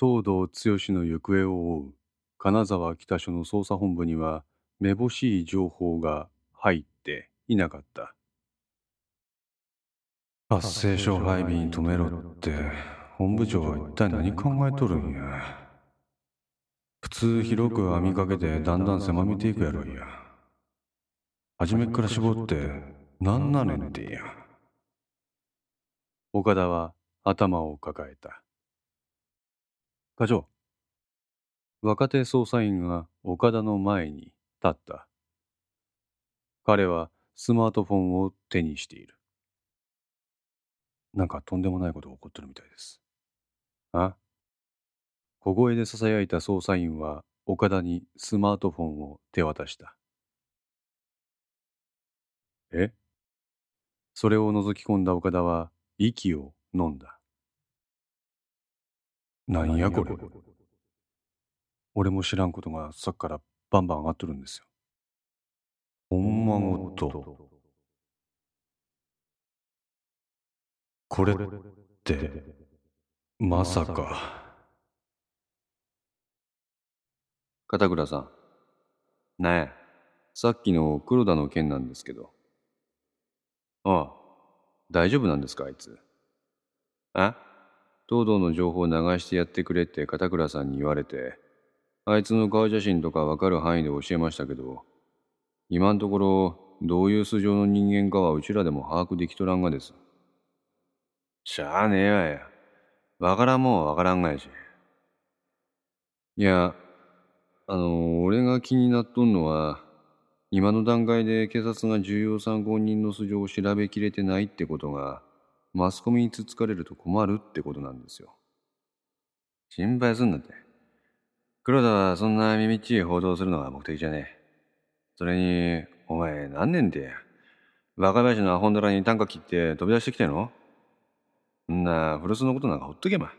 東堂剛の行方を追う金沢北署の捜査本部にはめぼしい情報が入っていなかった。発生書を配備に止めろって本部長は一体何考えとるんや。普通広く網かけてだんだん狭めていくやろいや。初めっから絞って何なねんってや。岡田は頭を抱えた課長。若手捜査員が岡田の前に立った。彼はスマートフォンを手にしている。なんかとんでもないことが起こってるみたいです。あ？小声で囁いた捜査員は岡田にスマートフォンを手渡した。え？それを覗き込んだ岡田は息を飲んだ。なんやこれ。俺も知らんことがさっきからバンバン上がっとるんですよ。ほんまごと。これって、まさか。片倉さん。なえ、さっきの黒田の件なんですけど。ああ、大丈夫なんですかあいつ。あ東堂の情報を流してやってくれって片倉さんに言われて、あいつの顔写真とかわかる範囲で教えましたけど、今んところ、どういう素性の人間かはうちらでも把握できとらんがです。しゃあねえわや。わからんもんわからんがやし。いや、あの、俺が気になっとんのは、今の段階で警察が重要参考人の素性を調べきれてないってことが、マスコミにつつかれると困るってことなんですよ。心配すんなって。黒田はそんな耳っちい報道するのが目的じゃねえ。それに、お前何年で若林のアホンダラに短歌切って飛び出してきてんの？んな古巣のことなんかほっとけば。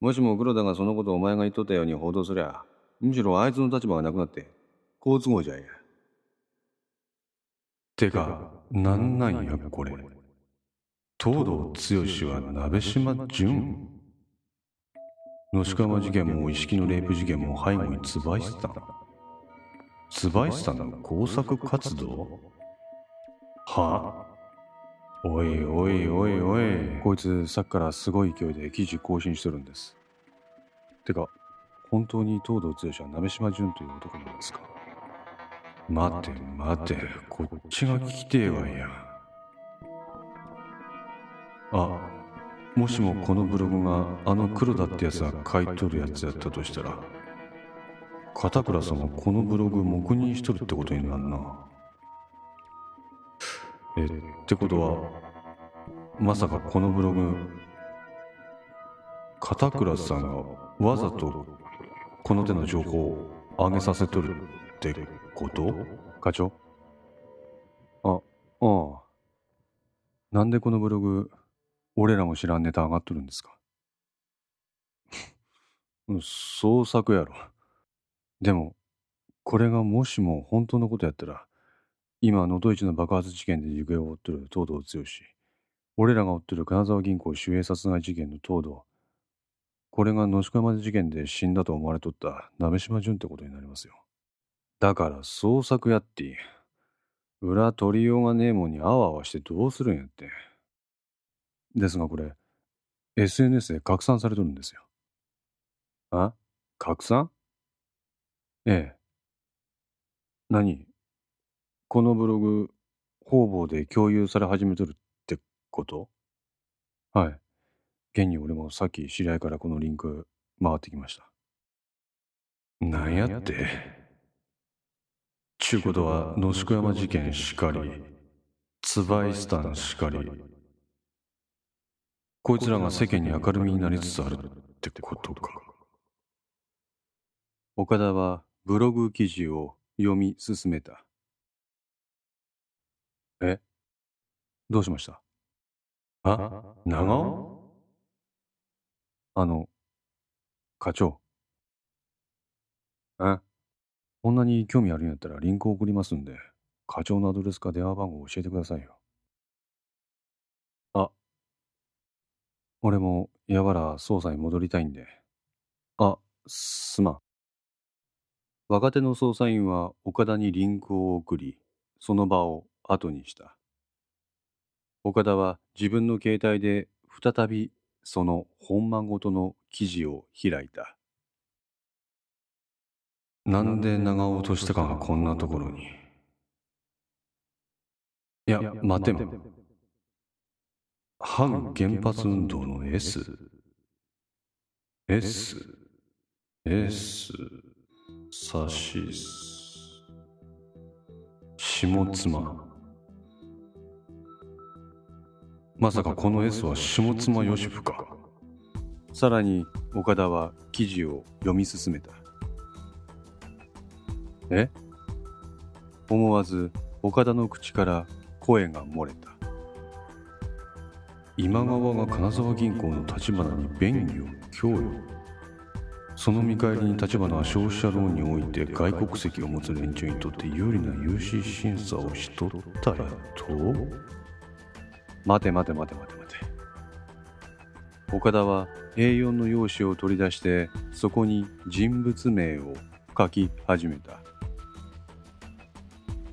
もしも黒田がそのことお前が言っとったように報道すりゃ、むしろあいつの立場がなくなって、好都合じゃいや。てか、なんなんやこれ。東堂剛は鍋島淳。野鹿山事件も石木のレイプ事件も背後にツバイスタン。ツバイスタンの工作活動？は？おいおいおいおい。こいつさっきからすごい勢いで記事更新してるんです。てか本当に東堂剛は鍋島淳という男なんですか？待て待てこっちが聞きてえわや。あもしもこのブログがあの黒田ってやつが書いとるやつやったとしたら片倉さんはこのブログ黙認しとるってことになるな。えってことはまさかこのブログ片倉さんがわざとこの手の情報を上げさせとるってこと？課長。あああ。なんでこのブログ俺らも知らんネタ上がっとるんですか？創作やろ。でも、これがもしも本当のことやったら、今、能登市の爆発事件で行方を追ってる東堂剛。俺らが追ってる金沢銀行守衛殺害事件の東堂。これが野宿山事件で死んだと思われとった鍋島淳ってことになりますよ。だから創作やって、裏取りようがねえもんにあわあわしてどうするんやって。ですがこれ、SNS で拡散されとるんですよ。あ？拡散？ええ。何？このブログ、方々で共有され始めとるってこと？はい。現に俺もさっき知り合いからこのリンク回ってきました。なんやって？ちゅうことは、野宿山事件しかり、ツバイスタンしかり、こいつらが世間に明るみになりつつあるってことか。岡田はブログ記事を読み進めた。え？どうしました？あ？長？尾あの、課長。え？こんなに興味あるんやったらリンク送りますんで、課長のアドレスか電話番号教えてくださいよ。俺もやわら捜査に戻りたいんで、すまん。若手の捜査員は岡田にリンクを送り、その場を後にした。岡田は自分の携帯で再びその本間ごとの記事を開いた。なんで長尾としたかがこんなところに。いや、待ても。反原発運動の S。S。S。サシス。下妻。まさかこの S は下妻ヨシフか。さらに岡田は記事を読み進めた。え？思わず岡田の口から声が漏れた。今川が金沢銀行の立花に便宜を供与。その見返りに立花は消費者ローンにおいて外国籍を持つ連中にとって有利な融資審査をしとったやと待て待て待て待て待て。岡田は A4 の用紙を取り出してそこに人物名を書き始めた。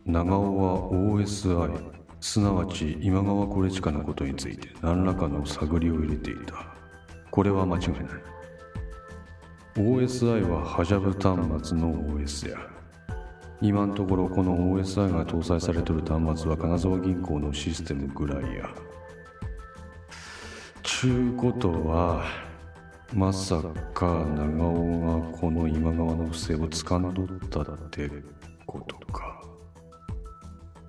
長尾は OSI すなわち今川コレチカのことについて何らかの探りを入れていた。これは間違いない。OSI はハジャブ端末の OS や。今のところこの OSI が搭載されとる端末は金沢銀行のシステムぐらいや。ちゅうことはまさか長尾がこの今川の不正を掴んどったってことか。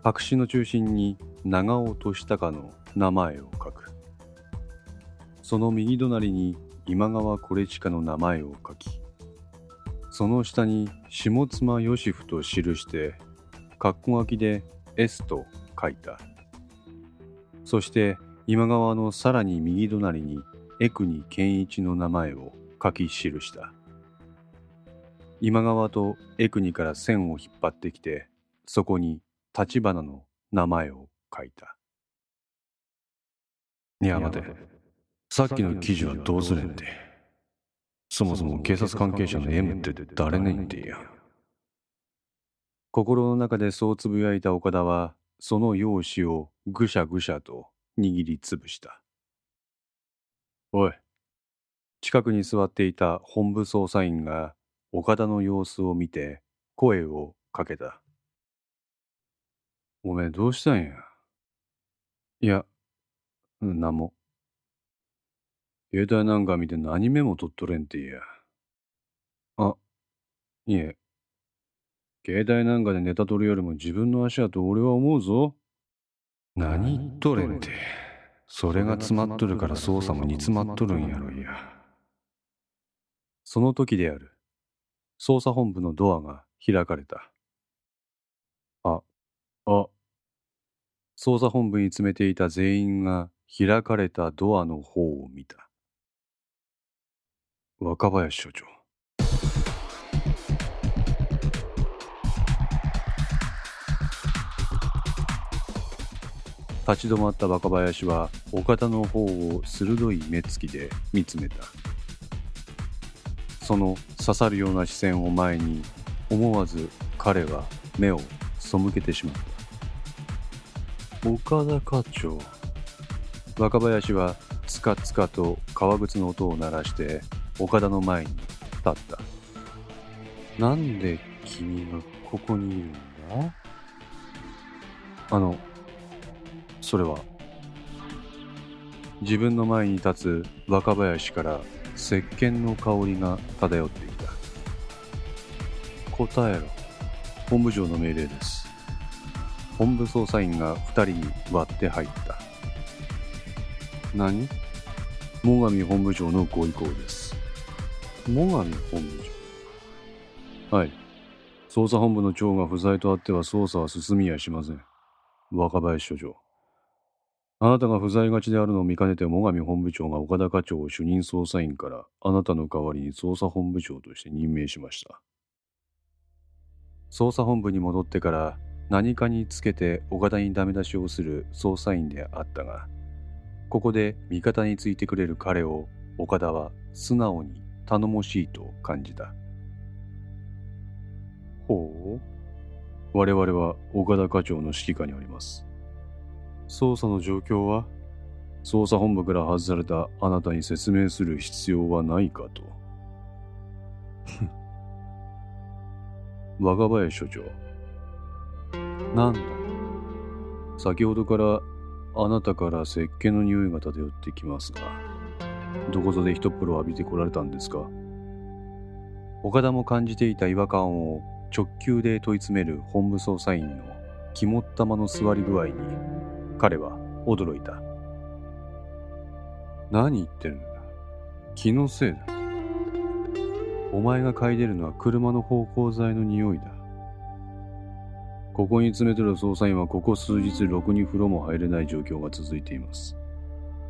白紙の中心に長尾としたかの名前を書く。その右隣に今川コレチカの名前を書きその下に下妻ヨシフと記して括弧書きで S と書いた。そして今川のさらに右隣に江国健一の名前を書き記した。今川と江国から線を引っ張ってきてそこに立花の名前を書いた。いや、待て。さっきの記事はどうすれんで。そもそも警察関係者の M って誰ねんてや。心の中でそうつぶやいた岡田は、その用紙をぐしゃぐしゃと握りつぶした。おい。近くに座っていた本部捜査員が岡田の様子を見て声をかけた。おめえどうしたんや？いや、なんも。携帯なんか見て何メモ取っとれんってや。あ、いえ。携帯なんかでネタ取るよりも自分の足やと俺は思うぞ。何言っとれんて。それが詰まっとるから捜査も煮詰まっとるんやろいや。その時である。捜査本部のドアが開かれた。あ、あ、捜査本部に詰めていた全員が開かれたドアの方を見た。若林所長。立ち止まった若林は岡田の方を鋭い目つきで見つめたその刺さるような視線を前に思わず彼は目を背けてしまった岡田課長。若林はつかつかと革靴の音を鳴らして岡田の前に立った。なんで君がここにいるんだ？あのそれは。自分の前に立つ若林から石鹸の香りが漂っていた。答えろ。本部長の命令です。本部捜査員が2人に割って入った。何？最上本部長のご意向です。最上本部長？はい。捜査本部の長が不在とあっては捜査は進みやしません。若林所長。あなたが不在がちであるのを見かねて最上本部長が岡田課長を主任捜査員からあなたの代わりに捜査本部長として任命しました。捜査本部に戻ってから何かにつけて岡田にダメ出しをする捜査員であったがここで味方についてくれる彼を岡田は素直に頼もしいと感じた。ほう。我々は岡田課長の指揮下にあります。捜査の状況は？捜査本部から外されたあなたに説明する必要はないかと。若林所長。なんだ。先ほどからあなたから石鹸の匂いが漂ってきますが、どこぞで一風呂浴びてこられたんですか？岡田も感じていた違和感を直球で問い詰める本部捜査員の肝っ玉の座り具合に彼は驚いた。何言ってるんだ？気のせいだ。お前が嗅いでるのは車の芳香剤の匂いだ。ここに詰めてる捜査員はここ数日ろくに風呂も入れない状況が続いています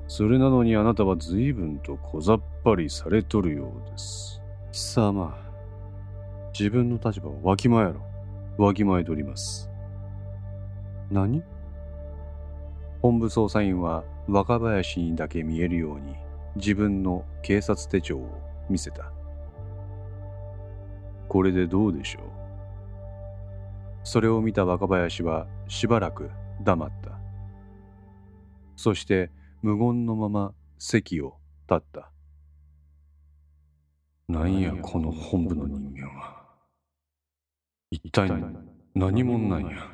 それなのにあなたは随分と小ざっぱりされとるようです貴様自分の立場をわきまえろ。わきまえとります。何？本部捜査員は若林にだけ見えるように自分の警察手帳を見せた。これでどうでしょう？それを見た若林はしばらく黙った。そして無言のまま席を立った。なんやこの本部の人間は。一体何者なんや。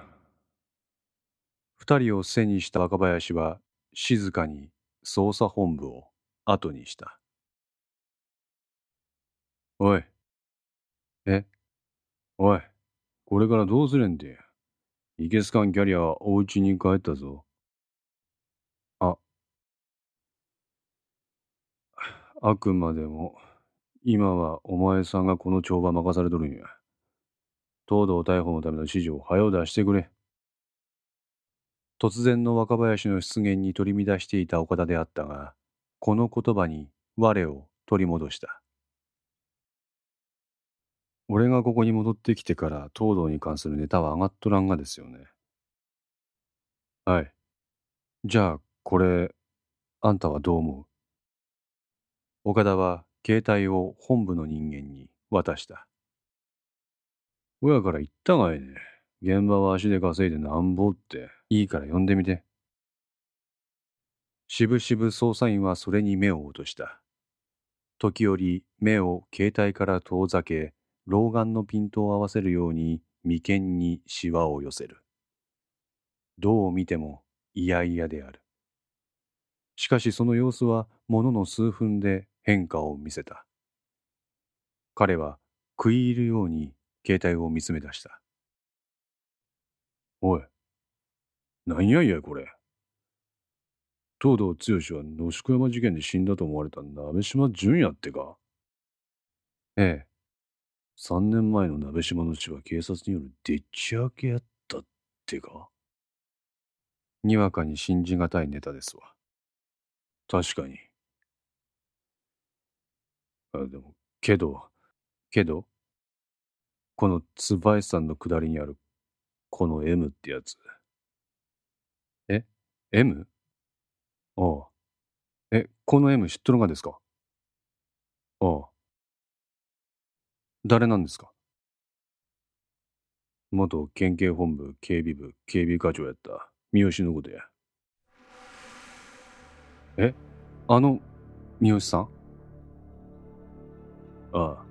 二人を背にした若林は静かに捜査本部を後にした。おい。え？おい。これからどうすれんで？いけすかんキャリアはお家に帰ったぞ。あ。あくまでも、今はお前さんがこの帳場任されとるんや。東堂逮捕のための指示を早う出してくれ。突然の若林の出現に取り乱していた岡田であったが、この言葉に我を取り戻した。俺がここに戻ってきてから東堂に関するネタは上がっとらんがですよね。はい。じゃあ、これ、あんたはどう思う？岡田は携帯を本部の人間に渡した。親から言ったがいね。現場は足で稼いでなんぼって、いいから呼んでみて。しぶしぶ捜査員はそれに目を落とした。時折目を携帯から遠ざけ、老眼のピントを合わせるように眉間にシワを寄せる。どう見ても嫌々である。しかしその様子はものの数分で変化を見せた。彼は食い入るように携帯を見つめ出した。おい、なんやいやこれ。東堂剛は野宿山事件で死んだと思われた鍋島淳也ってかええ。三年前の鍋島の死は警察によるでっち上げやったってかにわかに信じがたいネタですわ。確かに。あ、でも、けど、けど、この椿さんの下りにある、この M ってやつ。え ?M? ああ。え、この M 知っとるがですか？ああ。誰なんですか？元県警本部警備部警備課長やった三好のことや。え？あの三好さん？ああ。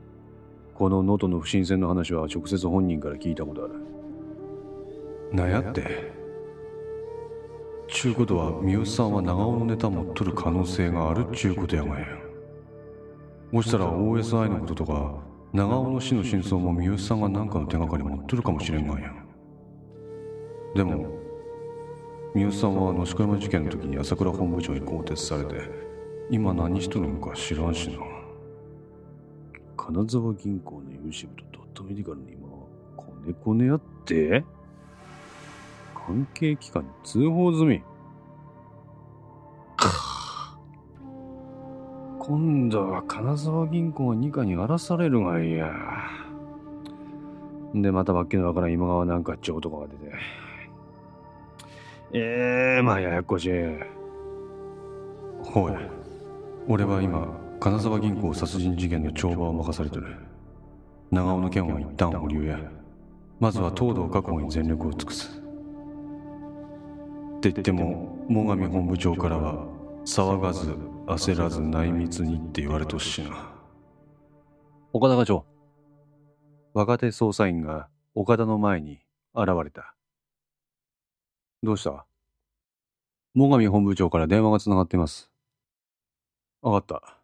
この能登の不審船の話は直接本人から聞いたことある。なんやって？ちゅうことは三好さんは長尾のネタ持っとる可能性があるっちゅうことやがやもしたら OSI のこととか長尾の死の真相も三好さんが何かの手がかり持っとるかもしれんがやでも三好さんは野宿山事件の時に朝倉本部長に更迭されて今何しとるのか知らんしな金沢銀行の融資部とドットメディカルの今、コネコネやって関係機関に通報済み。今度は金沢銀行が二課に荒らされるがいや。で、またわけのわからん今川なんかっちゅう男が出て。ええー、まあややこしい。ほうや。俺は今、金沢銀行殺人事件の帳場を任されてる長尾の件は一旦保留やまずは東堂確保に全力を尽くすって言っても最上本部長からは騒がず焦らず内密にって言われとっしな。岡田課長。若手捜査員が岡田の前に現れた。どうした？最上本部長から電話がつながっています。わかった。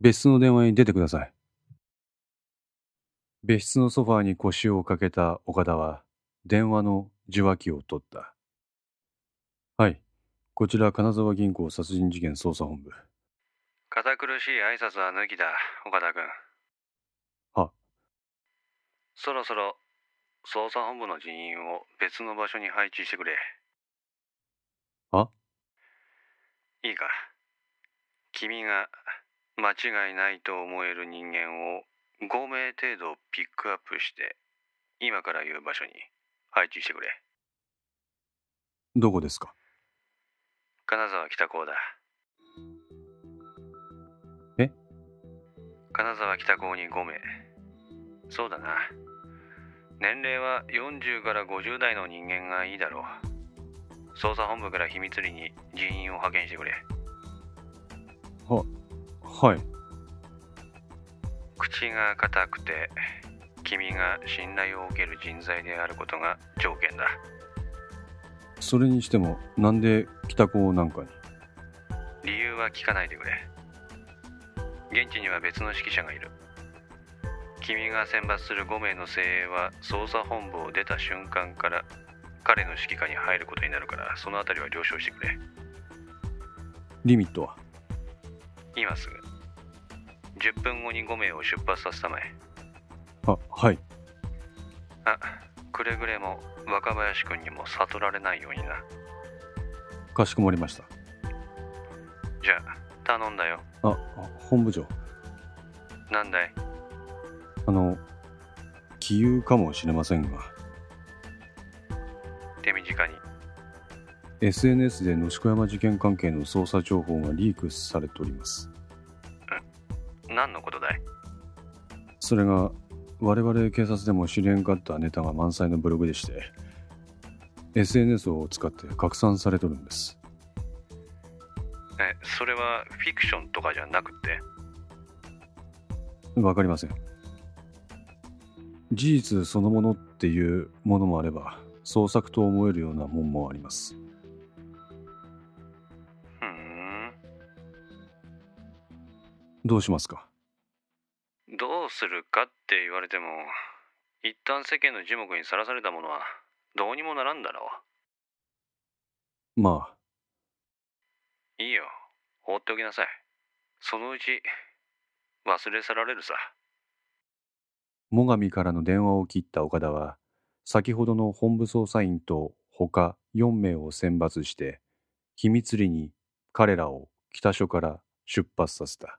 別室の電話に出てください。別室のソファーに腰をかけた岡田は電話の受話器を取った。はいこちら金沢銀行殺人事件捜査本部。堅苦しい挨拶は抜きだ岡田君。は。そろそろ捜査本部の人員を別の場所に配置してくれ。は？いいか。君が間違いないと思える人間を5名程度ピックアップして今から言う場所に配置してくれ。どこですか？金沢北港だ。え？金沢北港に5名。そうだな。年齢は40から50代の人間がいいだろう。捜査本部から秘密裏に人員を派遣してくれ。はい。口が硬くて君が信頼を受ける人材であることが条件だそれにしてもなんで北高なんかに？理由は聞かないでくれ。現地には別の指揮者がいる。君が選抜する5名の精鋭は捜査本部を出た瞬間から彼の指揮下に入ることになるからそのあたりは了承してくれ。リミットは？今すぐ。10分後に5名を出発させたまえ。あはい。あくれぐれも若林君にも悟られないようにな。かしこまりました。じゃあ頼んだよ。ああ本部長。なんだい？あの杞憂かもしれませんが。手短に。SNS で野宿山事件関係の捜査情報がリークされております。何のことだい？それが我々警察でも知りえんかったネタが満載のブログでして SNS を使って拡散されとるんです。えそれはフィクションとかじゃなくて？わかりません。事実そのものっていうものもあれば創作と思えるようなもんもあります。ふーん。どうしますか？どうするかって言われても一旦世間の樹木にさらされたものはどうにもならんだろまあ。ういいよ。放っておきなさい。そのうち忘れ去られるさ。最上からの電話を切った岡田は先ほどの本部捜査員と他4名を選抜して秘密裏に彼らを北署から出発させた